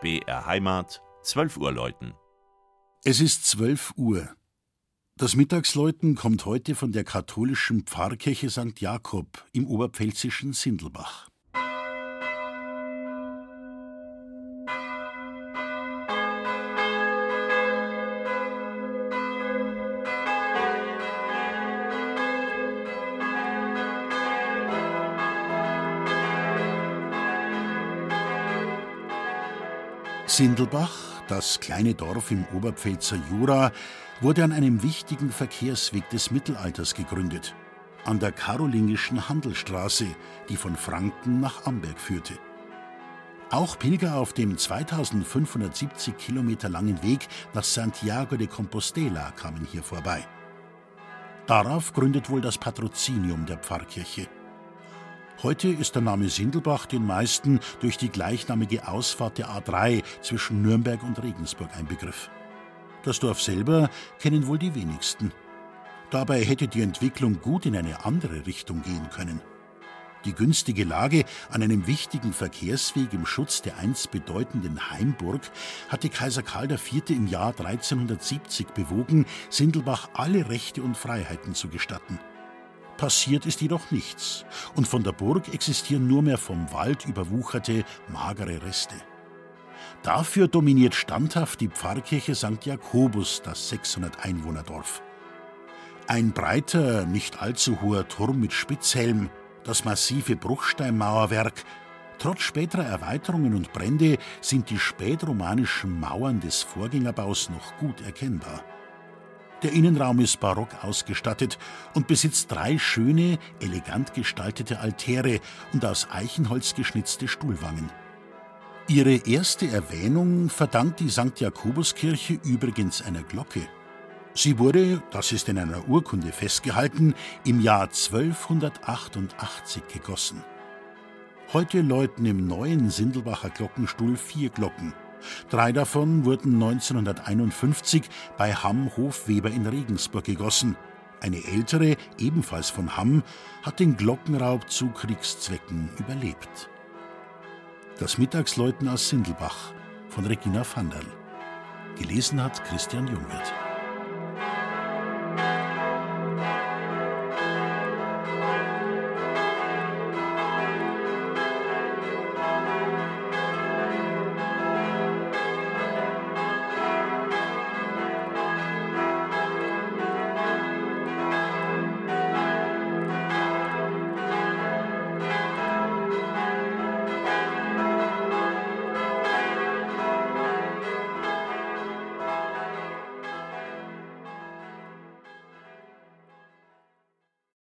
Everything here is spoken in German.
BR Heimat, 12 Uhr läuten. Es ist 12 Uhr. Das Mittagsläuten kommt heute von der katholischen Pfarrkirche St. Jakob im oberpfälzischen Sindelbach. Sindelbach, das kleine Dorf im Oberpfälzer Jura, wurde an einem wichtigen Verkehrsweg des Mittelalters gegründet, an der karolingischen Handelsstraße, die von Franken nach Amberg führte. Auch Pilger auf dem 2570 Kilometer langen Weg nach Santiago de Compostela kamen hier vorbei. Darauf gründet wohl das Patrozinium der Pfarrkirche. Heute ist der Name Sindelbach den meisten durch die gleichnamige Ausfahrt der A3 zwischen Nürnberg und Regensburg ein Begriff. Das Dorf selber kennen wohl die wenigsten. Dabei hätte die Entwicklung gut in eine andere Richtung gehen können. Die günstige Lage an einem wichtigen Verkehrsweg im Schutz der einst bedeutenden Heimburg hatte Kaiser Karl IV. im Jahr 1370 bewogen, Sindelbach alle Rechte und Freiheiten zu gestatten. Passiert ist jedoch nichts, und von der Burg existieren nur mehr vom Wald überwucherte, magere Reste. Dafür dominiert standhaft die Pfarrkirche St. Jakobus das 600 Einwohnerdorf. Ein breiter, nicht allzu hoher Turm mit Spitzhelm, das massive Bruchsteinmauerwerk, Trotz späterer Erweiterungen und Brände sind die spätromanischen Mauern des Vorgängerbaus noch gut erkennbar. Der Innenraum ist barock ausgestattet und besitzt drei schöne, elegant gestaltete Altäre und aus Eichenholz geschnitzte Stuhlwangen. Ihre erste Erwähnung verdankt die St. Jakobuskirche übrigens einer Glocke. Sie wurde, das ist in einer Urkunde festgehalten, im Jahr 1288 gegossen. Heute läuten im neuen Sindelbacher Glockenstuhl vier Glocken. Drei davon wurden 1951 bei Hamm Hofweber in Regensburg gegossen. Eine ältere, ebenfalls von Hamm, hat den Glockenraub zu Kriegszwecken überlebt. Das Mittagsläuten aus Sindelbach von Regina Vanderl. Gelesen hat Christian Jungwirth.